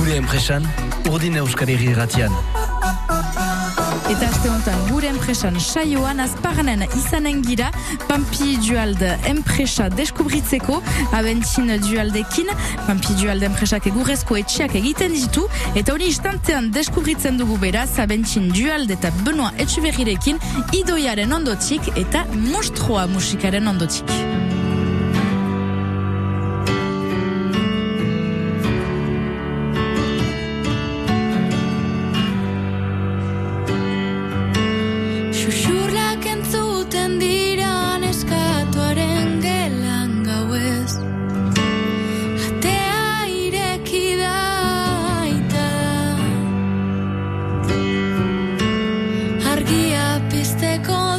gure enpresan, urdin euskari giratian. Eta aste honetan gure enpresan saioan azparanen izanen gira Pampi Dualde enpresa deskubritzeko abentzin Dualdekin Pampi Dualde enpresak egurrezko etxeak egiten ditu eta hori istantean deskubritzen dugu beraz abentzin Dualde eta Benoa Etxuberirekin idoiaren ondotik eta mostroa musikaren ondotik. Mostroa musikaren ondotik. Go.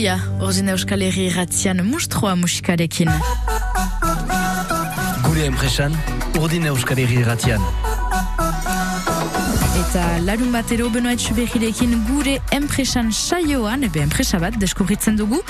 Maloia, orzin euskal herri ratzian mustroa musikarekin. Gure empresan, orzin euskal herri ratzian. Eta larun batero benoet suberirekin gure enpresan saioan, ebe enpresa bat deskubritzen dugu,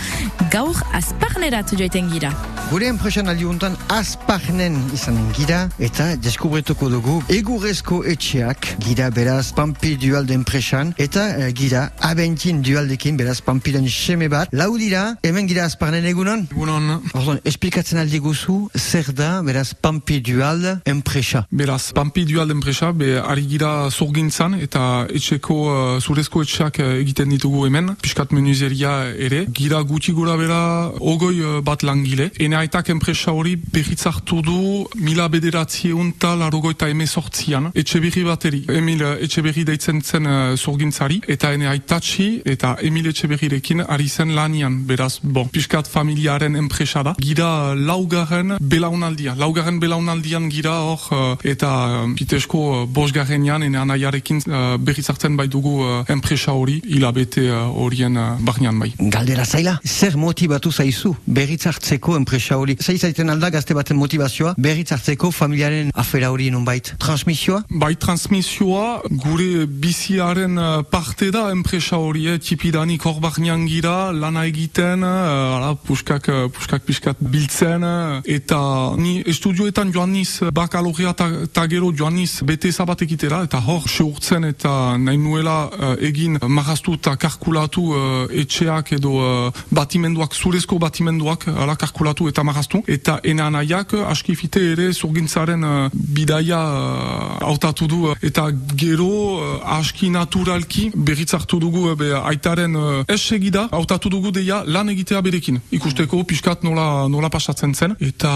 gaur azparnerat joiten gira. Gure enpresan aldiuntan azpagnen izanen gira eta deskubretuko dugu egurrezko etxeak gira beraz Pampi dualde enpresan eta eh, gira abentin dualdekin beraz Pampiren seme bat. Lau dira, hemen gira azpagnen egunon? Egunon, Ordon, esplikatzen aldi guzu zer da beraz Pampi dualde enpresa. beraz, Pampi dual enpresa, be ari gira zorgintzan eta etxeko, uh, zurezko etxeak uh, egiten ditugu hemen, piskat menuzeria ere. Gira gutxi gura bera ogoi uh, bat langile. Eneaitak enpresa hori berritzartu du mila bederatziun eta larogoita emezortzian. Etxe berri bateri, Emil etxe berri deitzen zen uh, zorgintzari, eta eneaitatxi eta Emil etxe berrirekin ari zen lanian. Beraz, bon, piskat familiaren enpresa da. Gira laugarren belaunaldia. Laugarren belaunaldian gira hor uh, eta uh, pitesko uh, bosgarrenean ene anaiarekin uh, berriz hartzen bai dugu uh, enpresa hori hilabete horien uh, barnean bai. Galdera zaila, zer motivatu zaizu berriz hartzeko enpresa hori? Zai alda gazte baten motivazioa berriz hartzeko familiaren afera hori nonbait? Transmisioa? Bai transmisioa gure biziaren uh, parte da enpresa hori, eh, tipidanik hor barnean gira, lana egiten, uh, ala, puskak, uh, puskak piskat biltzen, eta ni estudioetan joan niz bakalorea ta, ta joan niz bete zabat egitera, eta hor seurtzen eta nahi nuela egin marraztu eta karkulatu uh, etxeak edo uh, batimenduak, zurezko batimenduak, ala karkulatu eta marraztu, eta ena anaiak uh, askifite ere zurgintzaren uh, bidaia uh, hautatu du uh, eta gero uh, aski naturalki berriz hartu dugu be, aitaren uh, ez segida hautatu dugu deia lan egitea berekin. Ikusteko pixkat nola, nola pasatzen zen. Eta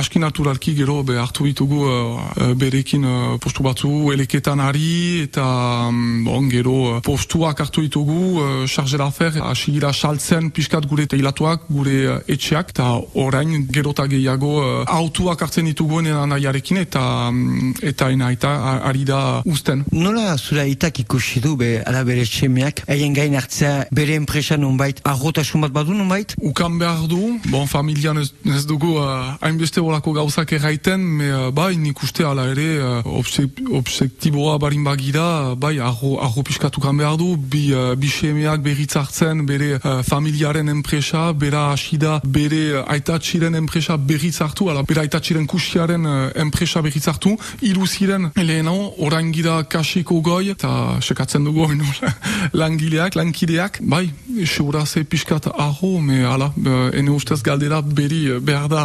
aski naturalki gero be, hartu ditugu uh, berekin uh, postu batzu eleketan ari eta um, bon, gero uh, postuak hartu ditugu uh, charge d'affaire hasi gira saltzen pixkat gure teilatuak gure etxeak. Eta orain gero eta gehiago uh, autuak hartzen ditugu nahiarekin eta um, eta ena eta ari da usten. Nola zura itak ikusi du be ala bere txemeak haien gain hartzea bere enpresa nonbait arrotasun bat badu nonbait? Ukan behar du, bon, familian ez, ez dugu uh, hainbeste horako gauzak erraiten, me uh, bai nik uste ala ere uh, obsek, objektiboa barin bagira, bai arro, arro piskat ukan behar du, bi, uh, bi semeak berriz hartzen bere uh, familiaren enpresa, bera asida bere uh, aitatxiren enpresa berriz hartu, ala bere aitatxiren kusiaren uh, enpresa berriz hartu, hiru ziren leheno, orain gira kasiko goi, eta sekatzen dugu oin langileak, lankideak, bai, seguraze piskat arro, me ala, ene ustez galdera beri uh, behar da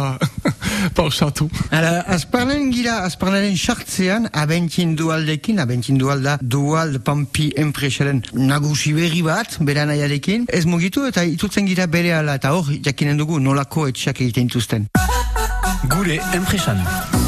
pausatu. Ala, azparnen gira, azparnaren sartzean, abentin dualdekin, abentin dualda dual pampi enpresaren nagusi berri bat, bera nahiarekin, ez mugitu eta itutzen gira bere ala, eta hor, jakinen dugu nolako etxeak egiten dituzten. Gure enpresan.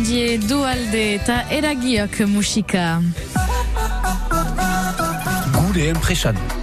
Gogor Handie dualde eta eragiok musika. Gure enpresan.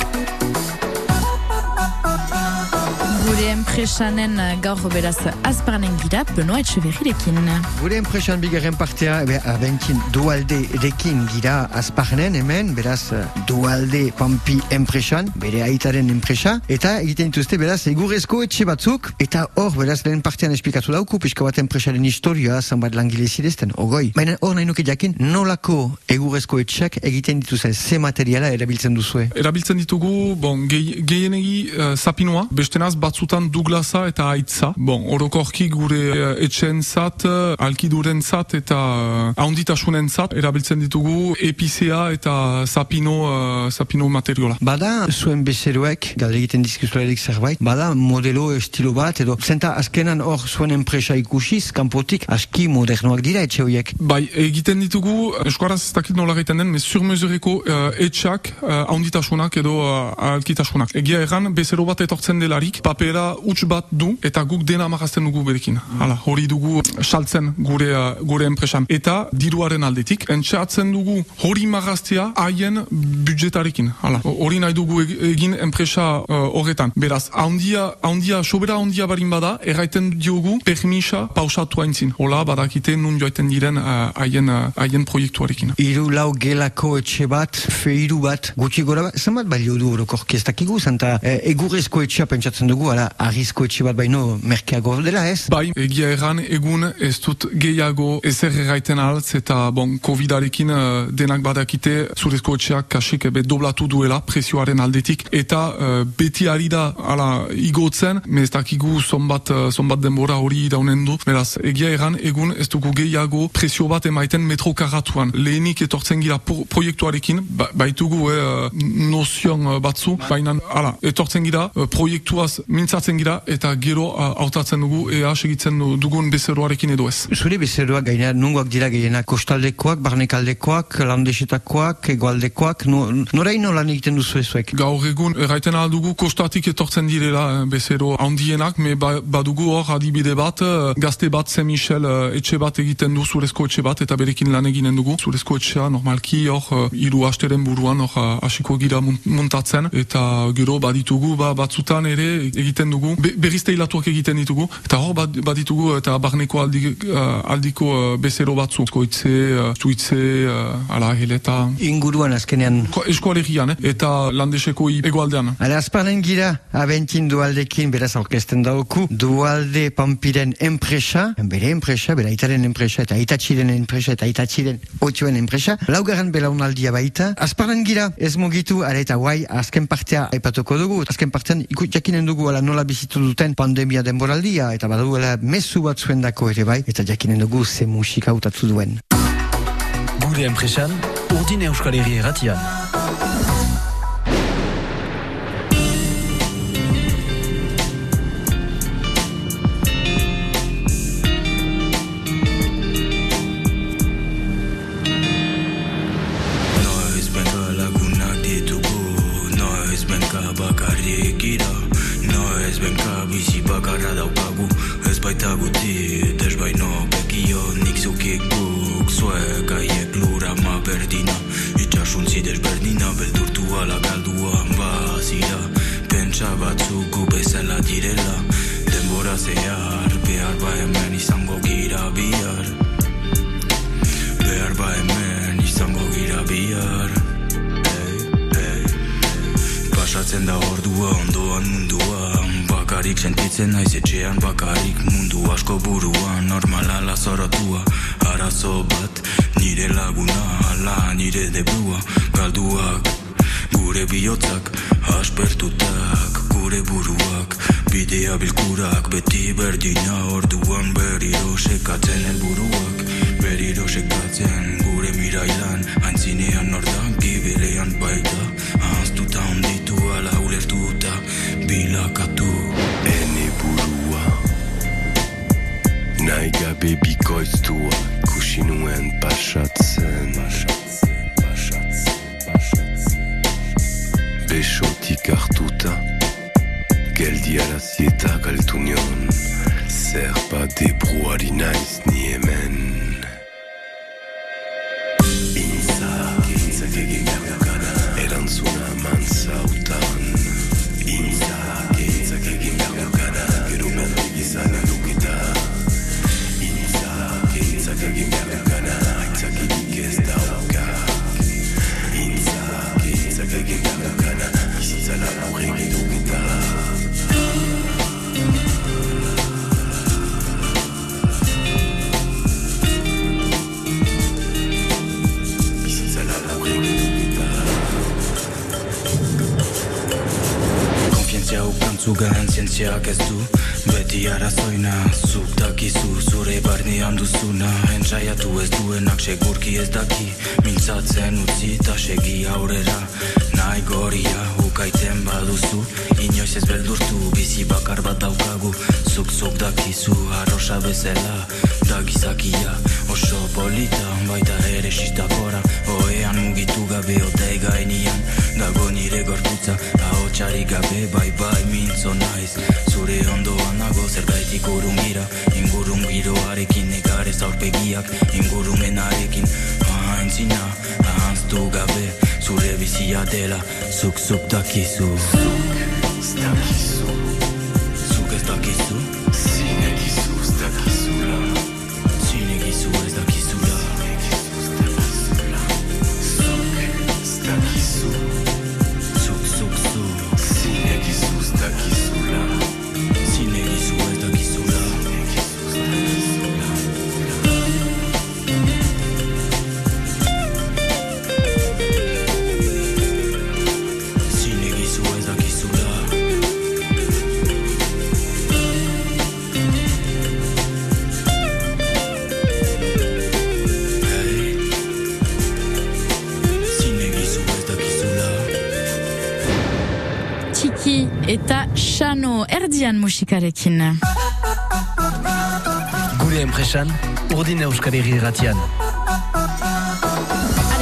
Gure enpresanen gaur beraz azparnen gira, Benoa Etxeberrirekin. Gure enpresan bigarren partea, ebe, abentin dualde edekin gira azparnen hemen, beraz eh, dualde pampi enpresan, bere aitaren enpresa, eta egiten dituzte beraz egurrezko etxe batzuk, eta hor beraz lehen partean esplikatu dauku, pixka bat enpresaren historia, zanbat langile zidezten, ogoi. Baina hor nahi nuke jakin, nolako egurrezko etxeak egiten dituzte, ze materiala erabiltzen duzue? Erabiltzen ditugu, bon, gehi- gehienegi uh, zapinoa, bestenaz batzutan Douglasa eta Aitza. Bon, orokorki gure uh, etxeen zat, uh, alkiduren zat eta uh, ahonditasunen zat, erabiltzen ditugu epizea eta zapino, uh, zapino materiola. Bada zuen bezeroek, galde egiten dizkizuelarik zerbait, bada modelo estilo bat, edo zenta azkenan hor zuen enpresa ikusiz, kanpotik aski modernoak dira etxe horiek. Bai, egiten ditugu, eskuaraz ez dakit nola egiten den, sur mesureko uh, etxak, uh, ahonditasunak edo uh, alkitasunak. Egia erran, bezero bat etortzen delarik, papera huts bat du, eta guk dena marazten dugu berekin. Hala, hori dugu saltzen gure, uh, gure enpresan. Eta diruaren aldetik, entxeatzen dugu hori maraztea haien budjetarekin. Hala, hori nahi dugu eg- egin enpresa uh. Beraz, haundia, haundia, sobera haundia barin bada, erraiten diogu permisa pausatu haintzin. Hola, badakite nun joaiten diren uh, haien uh, haien proiektuarekin. Hiru lau gelako etxe bat, feiru bat, gutxi gora bat, zenbat balio du orokorki ez dakigu, zenta e, egurrezko etxea pentsatzen dugu, ala, arrizko etxe bat baino merkeago dela ez? Bai, egia erran egun ez dut gehiago ezer erraiten altz eta bon, Covidarekin uh, denak badakite zurezko etxeak kasik ebe doblatu duela presioaren aldetik eta uh, beti ari da ala igotzen, me ez dakigu zonbat, uh, zonbat denbora hori daunen du, beraz egia erran egun ez dugu gehiago presio bat emaiten metro karratuan. Lehenik etortzen gira pro proiektuarekin, ba, baitugu eh, nozion batzu, baina ala, etortzen gira, proiektuaz mintzatzen gira eta gero hautatzen dugu ea segitzen du- dugun bezeroarekin edo ez. Zure bezeroak gaina nungoak dira gehienak kostaldekoak, barnekaldekoak, landesetakoak, egoaldekoak, no, noraino lan egiten duzu ezuek? Gaur egun erraiten aldugu kostatik etortzen direla eh, bezero handienak, me ba, badugu hor adibide bat, eh, gazte bat Saint-Michel eh, etxe bat egiten du zurezko etxe bat eta berekin lan eginen dugu. Zurezko etxea normalki hor hiru asteren buruan hor hasiko gira mun- muntatzen eta gero baditugu ba, batzutan ere egiten dugu, be, berizte hilatuak egiten ditugu eta hor bad, baditugu eta barneko aldi, eh, aldiko eh, bezero batzu. Koitze, uh, zuitze, uh, ala heleta, Inguruan azkenean Ko- eskualegian, eh? eta landeseko egoaldean. Hala, azpanen gira, abentin dualdekin, beraz aurkezten dauku, dualde pampiren enpresa, bere enpresa, bere aitaren enpresa, eta aitatxiren enpresa, eta aitatxiren otxoen enpresa, laugarren belaunaldia baita, azpanen gira, ez mugitu, ara eta guai, azken partea aipatuko dugu, azken partean ikut jakinen dugu, ala nola bizitu duten pandemia denboraldia, eta baduela mezu bat zuendako ere bai, eta jakinen dugu ze musika hautatu duen. Gure enpresan, urdin euskal erratian. Ba hemen izango gira bihar hey, hey. Pasatzen da ordua ondoan mundua Bakarik sentitzen naiz etxean bakarik mundu asko buruan Normala lazorotua arazo bat Nire laguna ala nire debrua Galduak gure bihotzak aspertutak Gure buruak. Bidea bilkurak Beti berdina orduan berriro sekatzen helburuak Berriro sekatzen gure mirailan Aintzinean nordan gibelean baita Ahaztuta onditu ala ulertuta bilakatu. Ene burua Nahi gabe bikoiztua nuen pasatzen. Besotik hartuta eta galtu nion. Zer debruari naiz ni hemen Ukantzugan zientziak ez du Beti arazoina. Zuk dakizu zure barnean duzuna Entsaiatu ez duenak segurki ez daki. Mintzatzen utzi eta segi aurrera. Nahi goria ukaiten baduzu Inoiz ez beldurtu bizi bakar bat daukagu. Zuk zuk dakizu arrosa bezala Da gizakia oso polita Baita ere sistakora Oean mugitu gabe otei gainian Dago nire gorputza Ahotxari gabe bai bai mintzo naiz. Zure ondoan nago zerbaitik urungira Ingurun giroarekin negarez aurpegiak Ingurumenarekin Aintzina ahaztu gabe Zure bizia dela Zuk zuk dakizu Ez dakizu, Zuk ez dakizu zinegizu, ez Erdian musikarekin. Gure enpresan.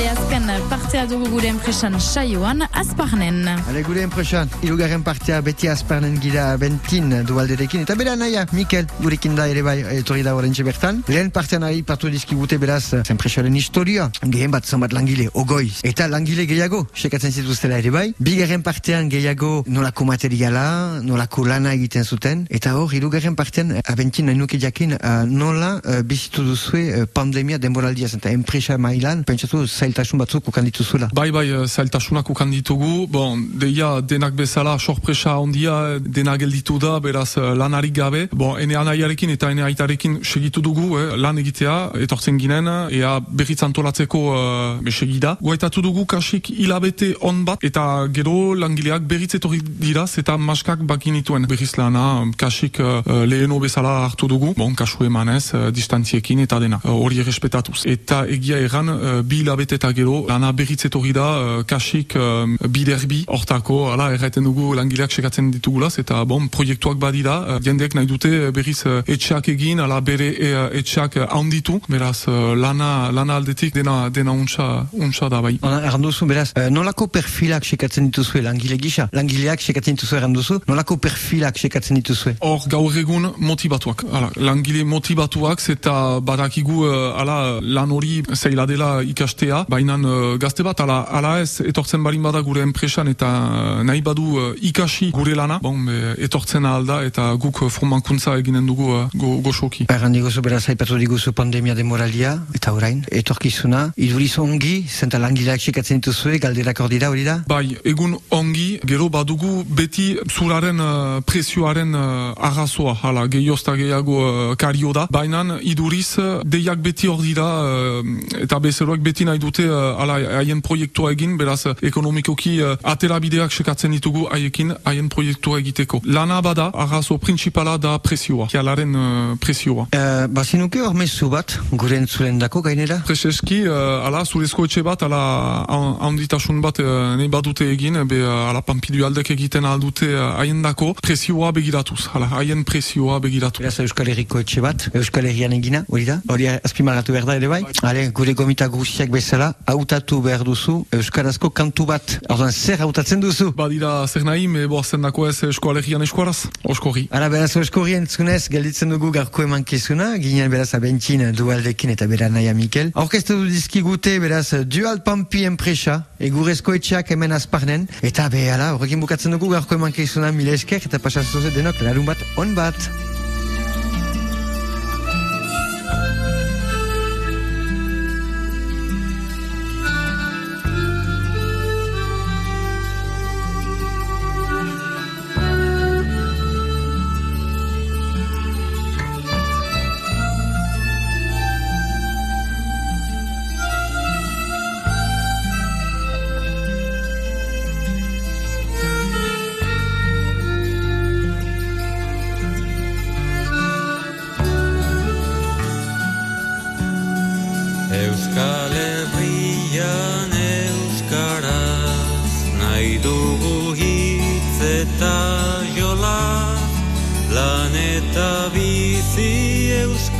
Ale, azken partea dugu gure enpresan saioan, azparnen. Ale gure enpresan, irugarren partea beti azparnen gira bentin dualderekin. Eta bera naia, Mikel, gurekin da ere bai etorri da horrentxe bertan. Lehen partean ari partu dizkigute beraz enpresaren historia. Gehen bat zanbat langile, ogoi. Eta langile gehiago, sekatzen zituztela ere bai. Bigarren partean gehiago nolako materiala, nolako lana egiten zuten. Eta hor, irugarren partean abentin nahi nuke jakin uh, nola uh, bizitu duzue uh, pandemia denboraldiaz. Eta enpresa mailan, pentsatu zailtasun batzuk ukan dituzuela. Bai, bai, eh, zailtasunak ukan ditugu. Bon, deia denak bezala sorpresa ondia dena gelditu da, beraz eh, lanarik gabe. Bon, ene anaiarekin eta ene aitarekin segitu dugu, eh, lan egitea, etortzen ginen, ea berriz antolatzeko uh, segida. Guaitatu dugu kasik hilabete on bat, eta gero langileak berriz etorri diraz, eta maskak bakinituen berriz lana, kasik uh, leheno bezala hartu dugu. Bon, kasu emanez, uh, distantziekin eta dena, uh, hori errespetatuz. Eta egia erran, uh, bi hilabete eta gero, lana berriz etorri da, uh, kasik um, biderbi, hortako, ala, erraiten dugu langileak sekatzen ditugulaz, eta bon, proiektuak badira, uh, jendeek nahi dute uh, berriz uh, etxeak egin, ala bere uh, etxeak uh, handitu, beraz, uh, lana, lana aldetik dena, dena untsa, untsa da bai. Erranduzu, beraz, eh, nolako perfilak sekatzen dituzue langile gisa? Langileak sekatzen dituzue erranduzu, nolako perfilak sekatzen dituzue? Hor gaur egun motibatuak, ala, langile motibatuak eta badakigu uh, ala lan hori zaila dela ikastea, baina uh, gazte bat, ala, ala ez, etortzen balin bada gure enpresan eta uh, nahi badu uh, ikasi gure lana, bon, be, etortzen alda eta guk formakuntza eginen dugu uh, go, goxoki. Erran diguzu beraz aipatu diguzu pandemia demoralia, eta orain, etorkizuna, iduriz ongi, zenta langileak sekatzen dituzue, galderak hor dira, hori da? Bai, egun ongi, gero badugu beti zuraren uh, presioaren uh, arrazoa, hala, gehiozta gehiago uh, kario da, baina iduriz deiak beti hor dira uh, eta bezeroak beti nahi dute uh, hala, haien proiektua egin, beraz uh, ekonomikoki uh, atera bideak sekatzen ditugu haiekin haien proiektua egiteko. Lana bada, arrazo principala da presioa, kialaren uh, presioa. Uh, bazinuke hor mezu bat, gure entzulen dako gainera? Prezeski, uh, ala, zurezko etxe bat, ala, ha- handitasun bat uh, nahi badute egin, be, uh, ala, pampidu aldek egiten aldute uh, haien dako, presioa begiratuz, ala, haien presioa begiratuz. Beraz Euskal Herriko etxe bat, Euskal Herrian egina, hori da? Hori azpimarratu behar da ere bai? Hale, gure gomita guziak bezala, hautatu behar duzu Euskarazko kantu bat. Orduan, zer hautatzen duzu? Badira zer nahi, me boazen dako ez eskoalegian eskuaraz, oskorri. Ara, beraz, eskorri entzunez, gelditzen dugu garko emankizuna, ginen beraz abentzin dualdekin eta bera naia Mikel. Orkestu du dizkigute, beraz, dual pampi enpresa, egurezko etxeak hemen azparnen, eta behala, horrekin bukatzen dugu garko emankizuna mile esker, eta pasatzen denok, larun bat, on bat.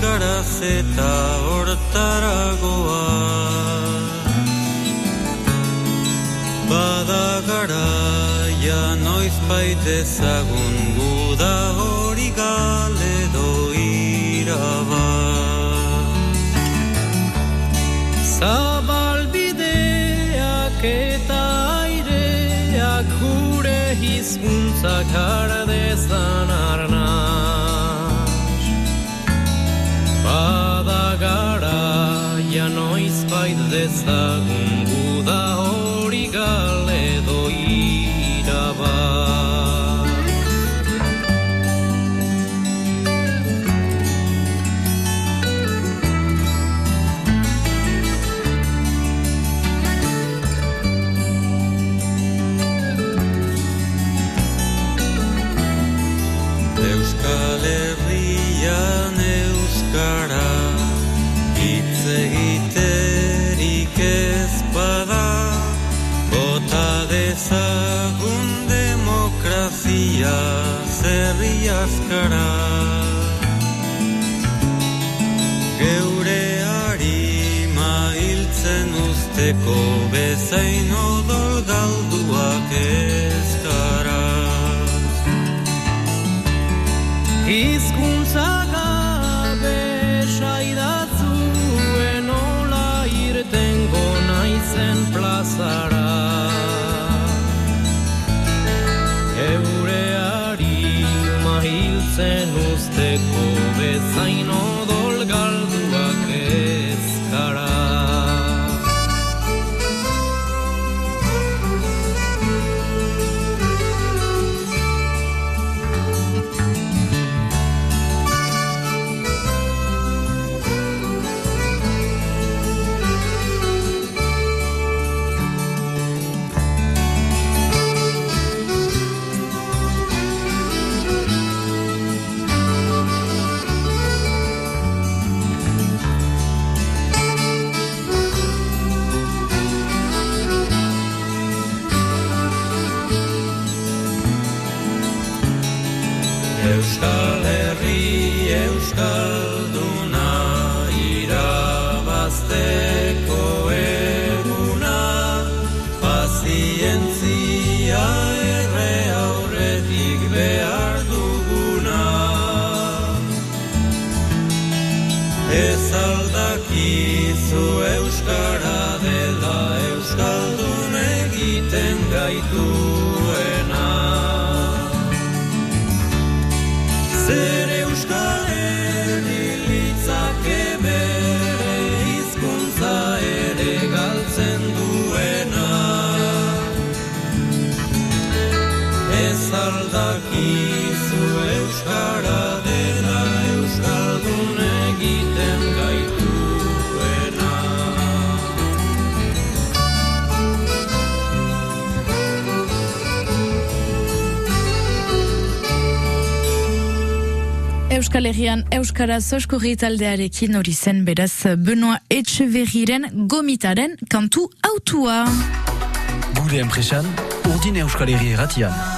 Euskaraz eta hortaragoa Bada garaia noiz baitezagun guda hori galedo iraba. Zabalbideak eta aireak gure hizkuntzak har dezan It's the azkara. Geure harima hiltzen usteko bezain odol vida e. Euskal Herrian Euskara Zoskurri taldearekin hori zen beraz Benoa Etxeverriren gomitaren kantu autua. Gure enpresan, urdin Euskal Herri erratian.